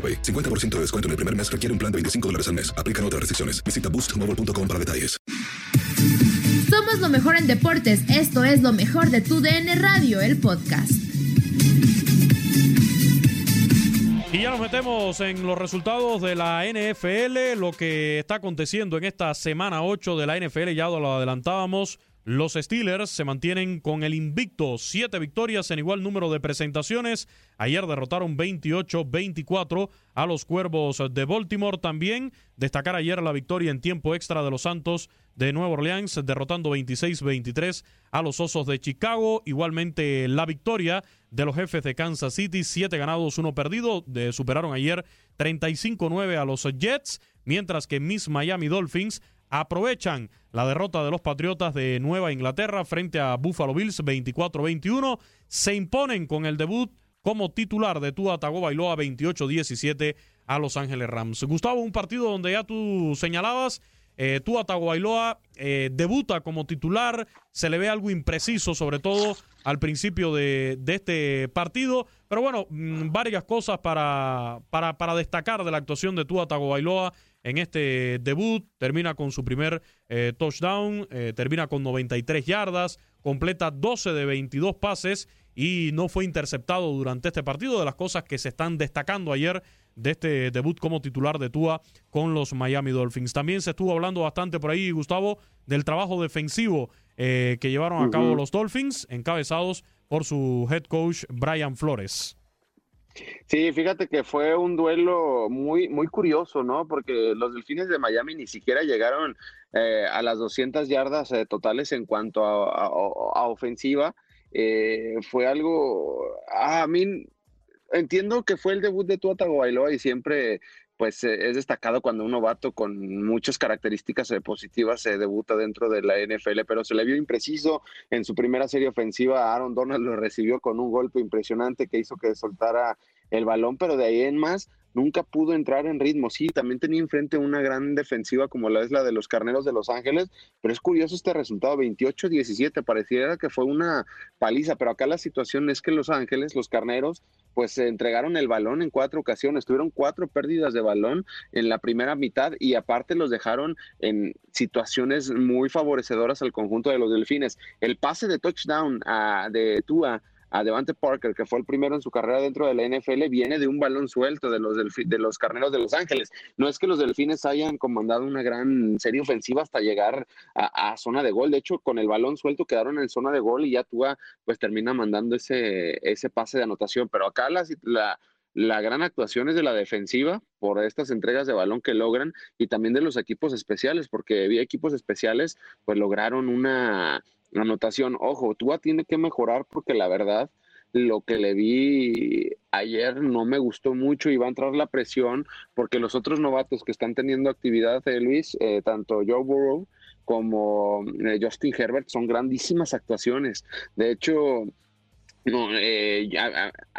AroPay. 50% de descuento en el primer mes requiere un plan de 25 dólares al mes. Aplican otras restricciones. Visita boostmobile.com para detalles. Somos lo mejor en deportes. Esto es lo mejor de tu DN Radio, el podcast. Y ya nos metemos en los resultados de la NFL, lo que está aconteciendo en esta semana 8 de la NFL, ya lo adelantábamos. Los Steelers se mantienen con el invicto, siete victorias en igual número de presentaciones. Ayer derrotaron 28-24 a los Cuervos de Baltimore. También destacar ayer la victoria en tiempo extra de los Santos de Nueva Orleans, derrotando 26-23 a los Osos de Chicago. Igualmente la victoria de los jefes de Kansas City, siete ganados, uno perdido. De, superaron ayer 35-9 a los Jets, mientras que Miss Miami Dolphins aprovechan la derrota de los Patriotas de Nueva Inglaterra frente a Buffalo Bills 24-21. Se imponen con el debut como titular de Tua Tagovailoa 28-17 a Los Ángeles Rams. Gustavo, un partido donde ya tú señalabas, eh, Tua Tagovailoa eh, debuta como titular, se le ve algo impreciso, sobre todo al principio de, este partido, pero bueno, mm, varias cosas para, para, para destacar de la actuación de Tua Tagovailoa en este debut, termina con su primer eh, touchdown, eh, termina con 93 yardas, completa 12 de 22 pases y no fue interceptado durante este partido, de las cosas que se están destacando ayer de este debut como titular de Tua con los Miami Dolphins. También se estuvo hablando bastante por ahí, Gustavo, del trabajo defensivo eh, que llevaron a cabo los Dolphins, encabezados por su head coach Brian Flores. Sí, fíjate que fue un duelo muy, muy curioso, ¿no? Porque los Delfines de Miami ni siquiera llegaron eh, a las 200 yardas eh, totales en cuanto a, ofensiva. Eh, fue algo, a mí entiendo que fue el debut de Tua Tagovailoa y siempre pues es destacado cuando un novato con muchas características positivas se debuta dentro de la NFL, pero se le vio impreciso en su primera serie ofensiva. Aaron Donald lo recibió con un golpe impresionante que hizo que soltara el balón, pero de ahí en más nunca pudo entrar en ritmo. Sí, también tenía enfrente una gran defensiva como la es la de los Carneros de Los Ángeles, pero es curioso este resultado, 28-17, pareciera que fue una paliza, pero acá la situación es que Los Ángeles, los Carneros, pues se entregaron el balón en cuatro ocasiones, tuvieron cuatro pérdidas de balón en la primera mitad y aparte los dejaron en situaciones muy favorecedoras al conjunto de los Delfines. El pase de touchdown a, de Tua a Devante Parker, que fue el primero en su carrera dentro de la NFL, viene de un balón suelto de los, de los carneros de Los Ángeles. No es que los delfines hayan comandado una gran serie ofensiva hasta llegar a, zona de gol. De hecho, con el balón suelto quedaron en zona de gol y ya Tua pues termina mandando ese, ese pase de anotación. Pero acá la, la la gran actuación es de la defensiva por estas entregas de balón que logran y también de los equipos especiales, porque había equipos especiales, pues lograron una anotación. Ojo, Tua tiene que mejorar porque la verdad lo que le vi ayer no me gustó mucho y va a entrar la presión porque los otros novatos que están teniendo actividad, eh, Luis, eh, tanto Joe Burrow como eh, Justin Herbert, son grandísimas actuaciones. De hecho, no, eh,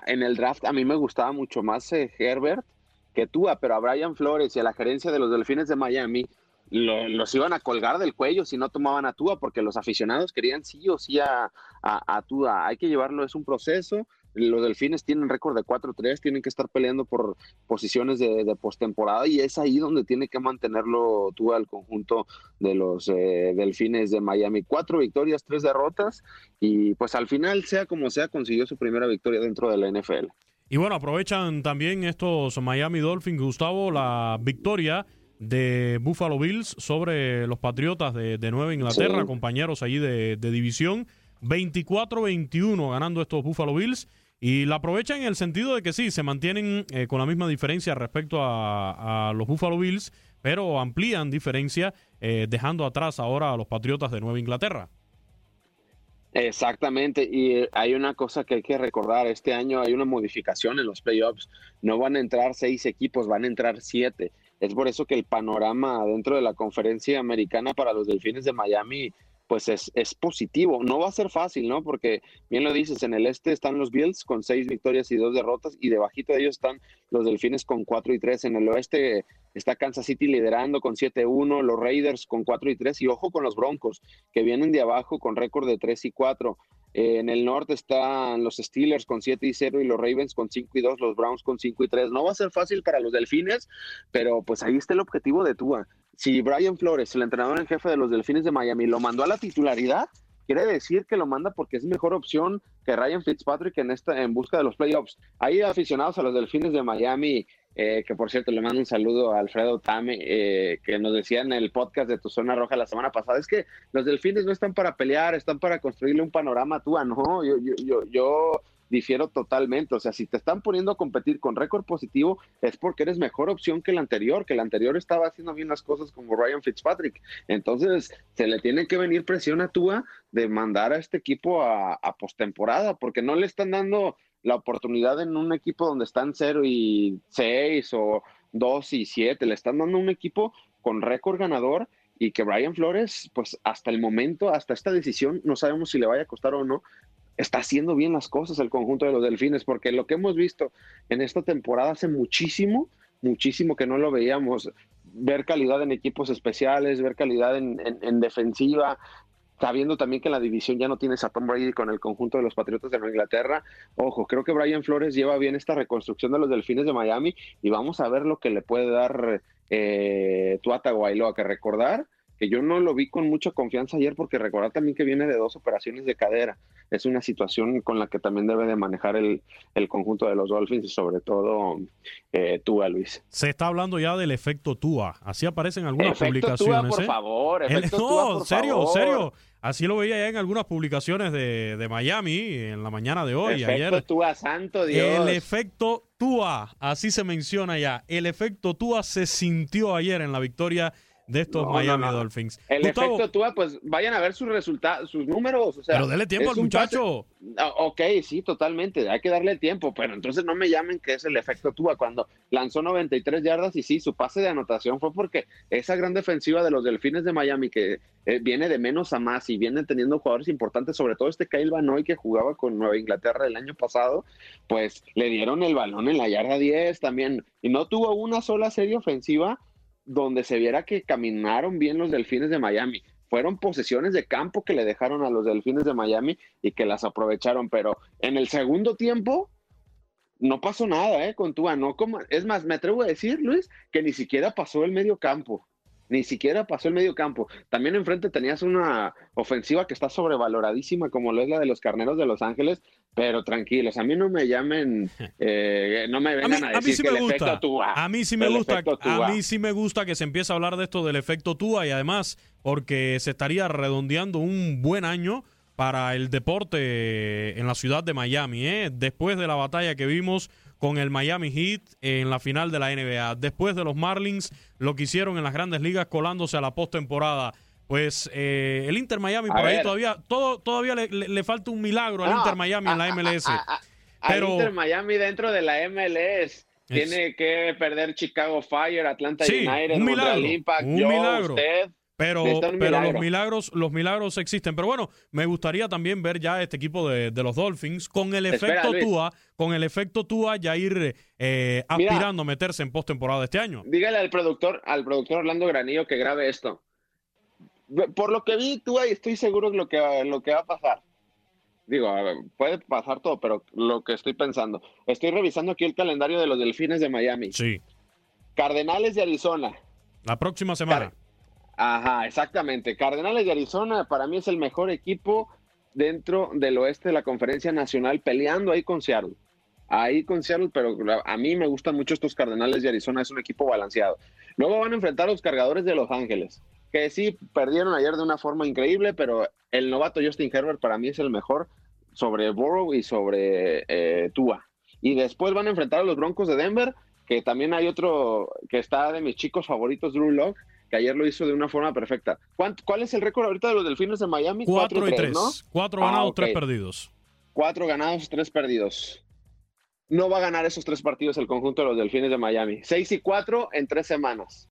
en el draft a mí me gustaba mucho más Herbert que Tua, pero a Brian Flores y a la gerencia de los Delfines de Miami los iban a colgar del cuello si no tomaban a Tua, porque los aficionados querían sí o sí a, a, Tua. Hay que llevarlo, es un proceso los delfines tienen récord de 4-3, tienen que estar peleando por posiciones de, postemporada y es ahí donde tiene que mantenerlo tú al conjunto de los eh, delfines de Miami. Cuatro victorias, tres derrotas y pues al final, sea como sea, consiguió su primera victoria dentro de la NFL. Y bueno, aprovechan también estos Miami Dolphins, Gustavo, la victoria de Buffalo Bills sobre los Patriotas de, Nueva Inglaterra, compañeros allí de, de división. 24-21 ganando estos Buffalo Bills. Y la aprovechan en el sentido de que sí, se mantienen eh, con la misma diferencia respecto a, los Buffalo Bills, pero amplían diferencia eh, dejando atrás ahora a los Patriotas de Nueva Inglaterra. Exactamente, y eh, hay una cosa que hay que recordar, este año hay una modificación en los playoffs, no van a entrar seis equipos, van a entrar siete. Es por eso que el panorama dentro de la conferencia americana para los Delfines de Miami pues es, es, positivo. No va a ser fácil, ¿no? Porque bien lo dices, en el este están los Bills con seis victorias y dos derrotas y debajito de ellos están los Delfines con cuatro y tres. En el oeste está Kansas City liderando con 7-1, los Raiders con cuatro y tres y ojo con los Broncos que vienen de abajo con récord de 3 y 4. En el norte están los Steelers con 7 y 0 y los Ravens con 5 y 2, los Browns con 5 y 3. No va a ser fácil para los Delfines, pero pues ahí está el objetivo de Tua si Brian Flores, el entrenador en jefe de los Delfines de Miami, lo mandó a la titularidad, quiere decir que lo manda porque es mejor opción que Ryan Fitzpatrick en esta en busca de los playoffs. Hay aficionados a los Delfines de Miami, eh, que por cierto le mando un saludo a Alfredo Tame, eh, que nos decía en el podcast de Tu Zona Roja la semana pasada, es que los Delfines no están para pelear, están para construirle un panorama a Tua, no, yo, yo, yo, yo difiero totalmente. O sea, si te están poniendo a competir con récord positivo, es porque eres mejor opción que el anterior, que el anterior estaba haciendo bien las cosas como Ryan Fitzpatrick. Entonces, se le tiene que venir presión a Tua de mandar a este equipo a, a postemporada, porque no le están dando la oportunidad en un equipo donde están 0 y 6 o 2 y 7, le están dando un equipo con récord ganador y que Brian Flores, pues hasta el momento, hasta esta decisión, no sabemos si le vaya a costar o no, está haciendo bien las cosas el conjunto de los delfines, porque lo que hemos visto en esta temporada hace muchísimo, muchísimo que no lo veíamos. Ver calidad en equipos especiales, ver calidad en, en, defensiva, sabiendo también que la división ya no tienes a Tom Brady con el conjunto de los Patriotas de Inglaterra. Ojo, creo que Brian Flores lleva bien esta reconstrucción de los Delfines de Miami y vamos a ver lo que le puede dar eh, Tuata Guayloa, que recordar que yo no lo vi con mucha confianza ayer porque recordar también que viene de dos operaciones de cadera. Es una situación con la que también debe de manejar el, conjunto de los Dolphins y sobre todo eh, Tua, Luis. Se está hablando ya del efecto Tua. Así aparecen algunas publicaciones. Tua, por ¿eh? favor. Efecto no, serio, serio. Así lo veía ya en algunas publicaciones de, de Miami en la mañana de hoy. Efecto ayer. Tua, santo Dios. El efecto Tua, así se menciona ya. El efecto Tua se sintió ayer en la victoria de estos Miami Dolphins. El efecto Tua, pues vayan a ver sus resultados, sus números. O sea, pero dele tiempo al muchacho. Ah, ok, sí, totalmente. Hay que darle tiempo, pero entonces no me llamen que es el efecto Tua. Cuando lanzó 93 yardas y sí, su pase de anotación fue porque esa gran defensiva de los Delfines de Miami que eh, viene de menos a más y viene teniendo jugadores importantes, sobre todo este Kyle Van que jugaba con Nueva Inglaterra el año pasado, pues le dieron el balón en la yarda 10 también y no tuvo una sola serie ofensiva donde se viera que caminaron bien los delfines de Miami. Fueron posesiones de campo que le dejaron a los delfines de Miami y que las aprovecharon, pero en el segundo tiempo no pasó nada, ¿eh? Con Tua, no como, es más, me atrevo a decir, Luis, que ni siquiera pasó el medio campo ni siquiera pasó el medio campo. También enfrente tenías una ofensiva que está sobrevaloradísima, como lo es la de los Carneros de Los Ángeles, pero tranquilos, a mí no me llamen, eh, no me vengan a, decir que el efecto Tua. A mí sí me gusta, a mí sí me gusta que se empiece a hablar de esto del efecto Tua y además porque se estaría redondeando un buen año para el deporte en la ciudad de Miami, ¿eh? después de la batalla que vimos con el Miami Heat en la final de la NBA. Después de los Marlins, lo que hicieron en las grandes ligas colándose a la postemporada. Pues eh, el Inter Miami por ahí todavía, todo, todavía le, falta un milagro al Inter Miami en la MLS. pero, al Inter Miami dentro de la MLS. Tiene que perder Chicago Fire, Atlanta United, un milagro, Impact, un milagro. Pero, pero los milagros, los milagros existen. Pero bueno, me gustaría también ver ya este equipo de, los Dolphins con el efecto Tua, con el efecto Tua ya ir eh, aspirando a meterse en postemporada este año. Dígale al productor, al productor Orlando Granillo que grabe esto. Por lo que vi, Tua, estoy seguro de lo que, lo que va a pasar. Digo, puede pasar todo, pero lo que estoy pensando. Estoy revisando aquí el calendario de los Delfines de Miami. Sí. Cardenales de Arizona. La próxima semana. Ajá, exactamente. Cardenales de Arizona para mí es el mejor equipo dentro del oeste de la conferencia nacional peleando ahí con Seattle. Ahí con Seattle, pero a mí me gustan mucho estos Cardenales de Arizona, es un equipo balanceado. Luego van a enfrentar a los cargadores de Los Ángeles, que sí perdieron ayer de una forma increíble, pero el novato Justin Herbert para mí es el mejor sobre Burrow y sobre eh, Tua. Y después van a enfrentar a los Broncos de Denver, que también hay otro que está de mis chicos favoritos, Drew Locke, que ayer lo hizo de una forma perfecta. ¿Cuál es el récord ahorita de los Delfines de Miami? Cuatro, y tres, Cuatro ah, ganados, tres perdidos. Cuatro ganados, tres perdidos. No va a ganar esos tres partidos el conjunto de los Delfines de Miami. Seis y cuatro en tres semanas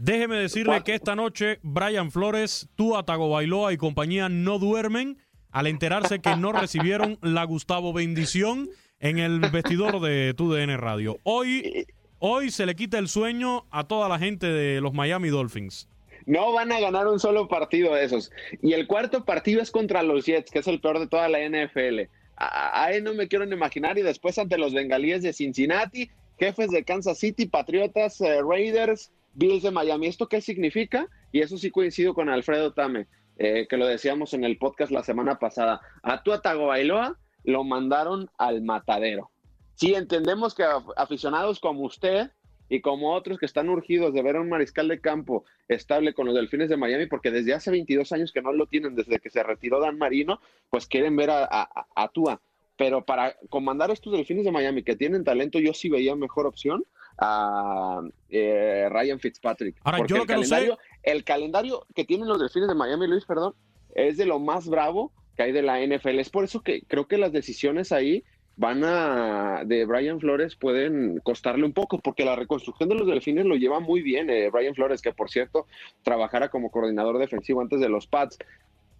Déjeme decirle que esta noche Brian Flores, Tua Tagovailoa y compañía no duermen al enterarse que no recibieron la Gustavo bendición en el vestidor de TUDN Radio. Hoy, hoy se le quita el sueño a toda la gente de los Miami Dolphins. No van a ganar un solo partido de esos. Y el cuarto partido es contra los Jets, que es el peor de toda la NFL. Ahí no me quiero imaginar. Y después ante los Bengalíes de Cincinnati, jefes de Kansas City, Patriotas, eh, Raiders, Bills de Miami. ¿Esto qué significa? Y eso sí coincido con Alfredo Tame, eh, que lo decíamos en el podcast la semana pasada. A tu Bailoa lo mandaron al matadero. Sí, entendemos que aficionados como usted y como otros que están urgidos de ver a un mariscal de campo estable con los Delfines de Miami, porque desde hace 22 años que no lo tienen, desde que se retiró Dan Marino, pues quieren ver a, a Tua. Pero para comandar estos Delfines de Miami que tienen talento, yo sí veía mejor opción a eh, Ryan Fitzpatrick. Ahora, yo el, que calendario, el calendario que tienen los delfines de Miami, Luis, perdón, es de lo más bravo que hay de la NFL. Es por eso que creo que las decisiones ahí van a de Brian Flores pueden costarle un poco porque la reconstrucción de los delfines lo lleva muy bien eh, Brian Flores que por cierto trabajara como coordinador defensivo antes de los Pats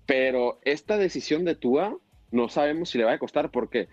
pero esta decisión de Tua no sabemos si le va a costar porque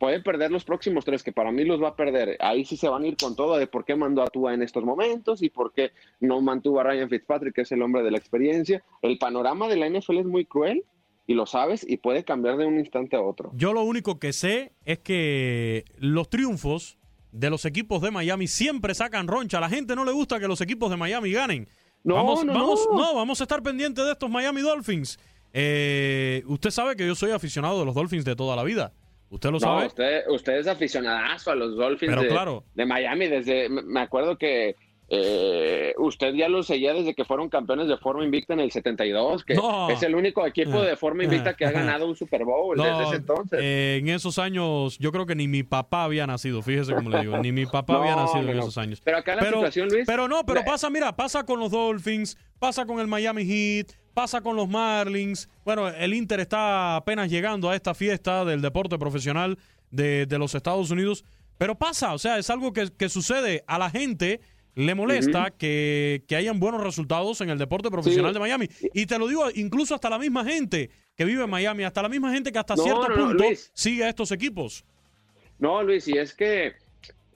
puede perder los próximos tres, que para mí los va a perder. Ahí sí se van a ir con todo de por qué mandó a Tua en estos momentos y por qué no mantuvo a Ryan Fitzpatrick, que es el hombre de la experiencia. El panorama de la NFL es muy cruel y lo sabes y puede cambiar de un instante a otro. Yo lo único que sé es que los triunfos de los equipos de Miami siempre sacan roncha. A la gente no le gusta que los equipos de Miami ganen. No, vamos, no, vamos, no. vamos a estar pendientes de estos Miami Dolphins. Eh, usted sabe que yo soy aficionado de los Dolphins de toda la vida. ¿Usted lo sabe? Usted, usted es aficionadazo a los Dolphins de, de, Miami. Desde, me acuerdo que eh, usted ya lo seguía desde que fueron campeones de forma invicta en el 72, que es el único equipo de forma invicta que ha ganado un Super Bowl desde ese entonces. Eh, en esos años, yo creo que ni mi papá había nacido, fíjese cómo le digo, ni mi papá había nacido en esos años. Pero acá la situación, Luis. Pero no, pero pasa, mira, pasa con los Dolphins, pasa con el Miami Heat, pasa con los Marlins. Bueno, el Inter está apenas llegando a esta fiesta del deporte profesional de, los Estados Unidos, pero pasa, o sea, es algo que, sucede a la gente. Le molesta que, hayan buenos resultados en el deporte profesional de Miami. Y te lo digo, incluso hasta la misma gente que vive en Miami, hasta la misma gente que hasta cierto punto sigue a estos equipos. No, Luis, y es que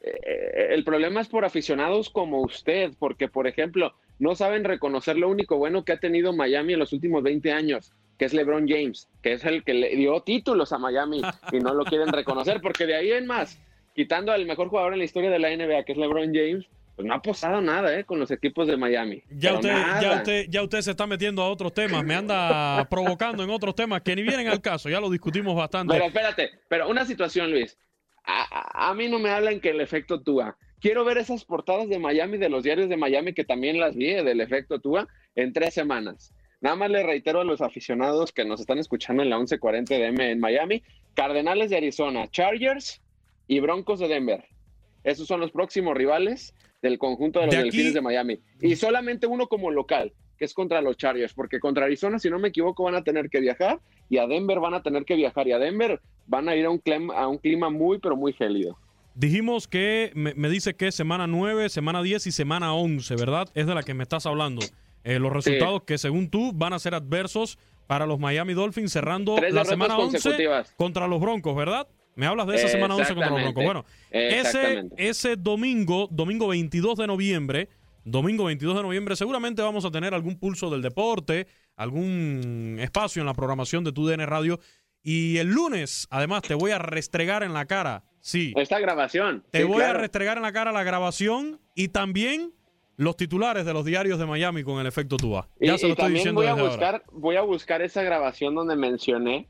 eh, el problema es por aficionados como usted, porque, por ejemplo, no saben reconocer lo único bueno que ha tenido Miami en los últimos 20 años. que es LeBron James, que es el que le dio títulos a Miami y no lo quieren reconocer, porque de ahí en más, quitando al mejor jugador en la historia de la NBA, que es LeBron James, pues no ha pasado nada ¿eh? con los equipos de Miami. Ya usted, ya, usted, ya usted se está metiendo a otros temas, me anda provocando en otros temas que ni vienen al caso, ya lo discutimos bastante. Pero espérate, pero una situación, Luis. A, a mí no me hablan que el efecto Tua. Quiero ver esas portadas de Miami, de los diarios de Miami, que también las vi, del efecto Tua, en tres semanas. Nada más le reitero a los aficionados que nos están escuchando en la 1140 de M en Miami, Cardenales de Arizona, Chargers y Broncos de Denver. Esos son los próximos rivales del conjunto de los Delfines de Miami. Y solamente uno como local, que es contra los Chargers, porque contra Arizona, si no me equivoco, van a tener que viajar y a Denver van a tener que viajar y a Denver van a ir a un clima, a un clima muy, pero muy gélido. Dijimos que me, dice que semana 9, semana 10 y semana 11, ¿verdad? Es de la que me estás hablando. Eh, los resultados que según tú van a ser adversos para los Miami Dolphins cerrando la semana 11 contra los Broncos, ¿verdad? Me hablas de esa semana 11 contra los Broncos. Bueno, ese, ese domingo, domingo 22 de noviembre, domingo 22 de noviembre, seguramente vamos a tener algún pulso del deporte, algún espacio en la programación de tu DN Radio. Y el lunes, además, te voy a restregar en la cara, sí. Esta grabación. Te voy a restregar en la cara la grabación y también los titulares de los diarios de Miami con el efecto Tua. Ya se lo estoy diciendo voy a buscar, Voy a buscar esa grabación donde mencioné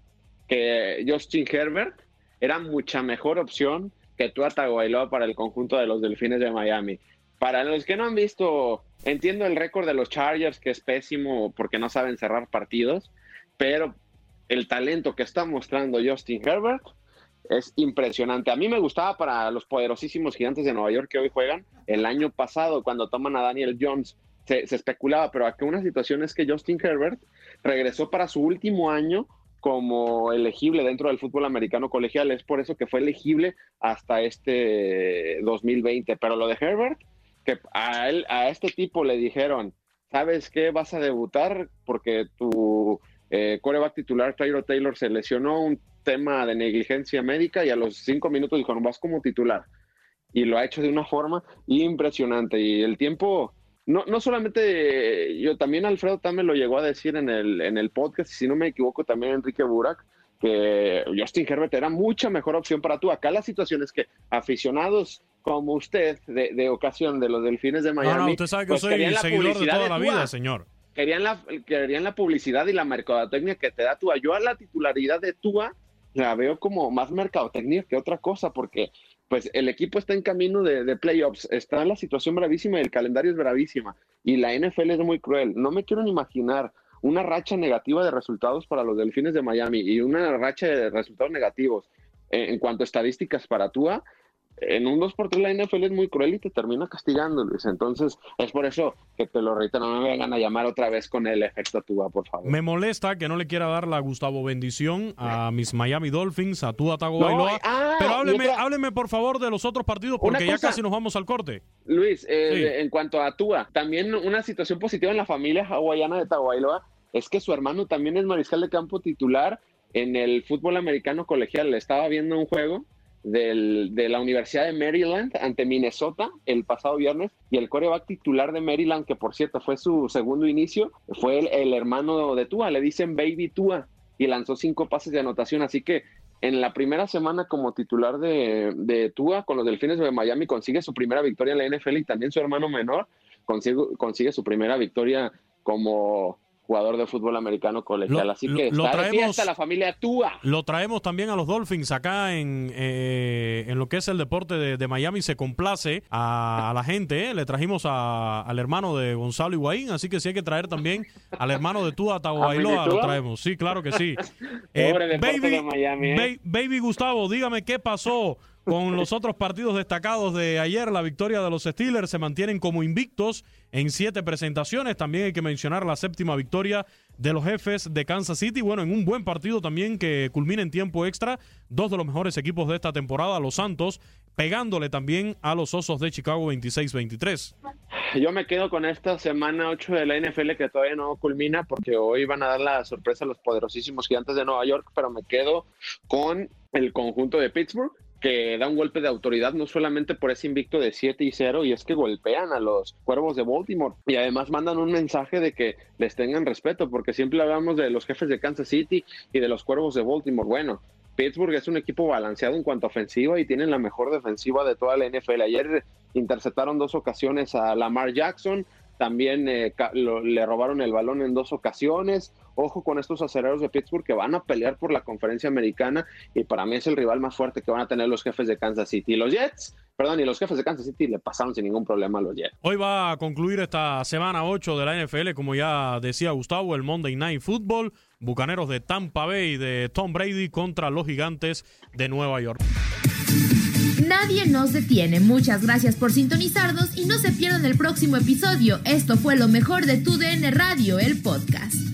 que Justin Herbert era mucha mejor opción que Tua Tagovailoa para el conjunto de los Delfines de Miami. Para los que no han visto, entiendo el récord de los Chargers que es pésimo porque no saben cerrar partidos, pero el talento que está mostrando Justin Herbert es impresionante. A mí me gustaba para los poderosísimos gigantes de Nueva York que hoy juegan. El año pasado, cuando toman a Daniel Jones, se, especulaba, pero aquí una situación es que Justin Herbert regresó para su último año como elegible dentro del fútbol americano colegial. Es por eso que fue elegible hasta este 2020. Pero lo de Herbert, que a, él, a este tipo le dijeron, ¿sabes qué? Vas a debutar porque tu eh, coreback titular, Tyro Taylor, se lesionó un tema de negligencia médica y a los cinco minutos dijo, no, vas como titular. Y lo ha hecho de una forma impresionante. Y el tiempo no, no solamente yo, también Alfredo también lo llegó a decir en el, en el podcast, si no me equivoco, también Enrique Burak, que Justin Herbert era mucha mejor opción para tú. Acá la situación es que aficionados como usted, de, ocasión de los delfines de Miami. No, usted sabe que pues soy seguidor de toda la vida, señor. Querían la, querían la publicidad y la mercadotecnia que te da Tua. Yo a la titularidad de Tua la veo como más mercadotecnia que otra cosa, porque pues el equipo está en camino de, playoffs, está en la situación bravísima y el calendario es bravísima. Y la NFL es muy cruel. No me quiero ni imaginar una racha negativa de resultados para los Delfines de Miami y una racha de resultados negativos en, cuanto a estadísticas para Tua en un 2 por 3 la NFL es muy cruel y te termina castigando, Luis. Entonces, es por eso que te lo reitero, no me vengan a llamar otra vez con el efecto Tua, por favor. Me molesta que no le quiera dar la Gustavo bendición a mis Miami Dolphins, a Tua Tagovailoa. Ah, pero hábleme, hábleme, por favor, de los otros partidos, porque ya casi nos vamos al corte. Luis, eh, en cuanto a Tua, también una situación positiva en la familia hawaiana de Tagovailoa es que su hermano también es mariscal de campo titular en el fútbol americano colegial. Le estaba viendo un juego de la Universidad de Maryland ante Minnesota el pasado viernes y el coreback titular de Maryland, que por cierto fue su segundo inicio, fue el, hermano de Tua, le dicen Baby Tua y lanzó cinco pases de anotación, así que en la primera semana como titular de, de Tua con los Delfines de Miami consigue su primera victoria en la NFL y también su hermano menor consigue, consigue su primera victoria como jugador de fútbol americano colegial. Así que lo, está traemos, la familia Tua. Lo traemos también a los Dolphins acá en, eh, en lo que es el deporte de, Miami. Se complace a, la gente. ¿eh? Le trajimos al hermano de Gonzalo Higuaín, así que sí hay que traer también al hermano de Tua Tagovailoa. Lo traemos. Sí, claro que sí. Eh, baby, de Miami, baby Gustavo, dígame qué pasó con los otros partidos destacados de ayer, la victoria de los Steelers se mantienen como invictos en siete presentaciones. También hay que mencionar la séptima victoria de los jefes de Kansas City. Bueno, en un buen partido también que culmina en tiempo extra. Dos de los mejores equipos de esta temporada, los Santos, pegándole también a los Osos de Chicago 26-23. Yo me quedo con esta semana 8 de la NFL que todavía no culmina porque hoy van a dar la sorpresa a los poderosísimos gigantes de Nueva York, pero me quedo con el conjunto de Pittsburgh que da un golpe de autoridad no solamente por ese invicto de 7 y 0 y es que golpean a los cuervos de Baltimore y además mandan un mensaje de que les tengan respeto porque siempre hablamos de los jefes de Kansas City y de los cuervos de Baltimore. Bueno, Pittsburgh es un equipo balanceado en cuanto a ofensiva y tienen la mejor defensiva de toda la NFL. Ayer interceptaron dos ocasiones a Lamar Jackson, también eh, le robaron el balón en dos ocasiones. Ojo con estos aceleros de Pittsburgh que van a pelear por la conferencia americana y para mí es el rival más fuerte que van a tener los jefes de Kansas City. Los Jets, perdón, y los jefes de Kansas City le pasaron sin ningún problema a los Jets. Hoy va a concluir esta semana 8 de la NFL, como ya decía Gustavo, el Monday Night Football. Bucaneros de Tampa Bay de Tom Brady contra los gigantes de Nueva York. Nadie nos detiene. Muchas gracias por sintonizarnos y no se pierdan el próximo episodio. Esto fue lo mejor de tu DN Radio, el podcast.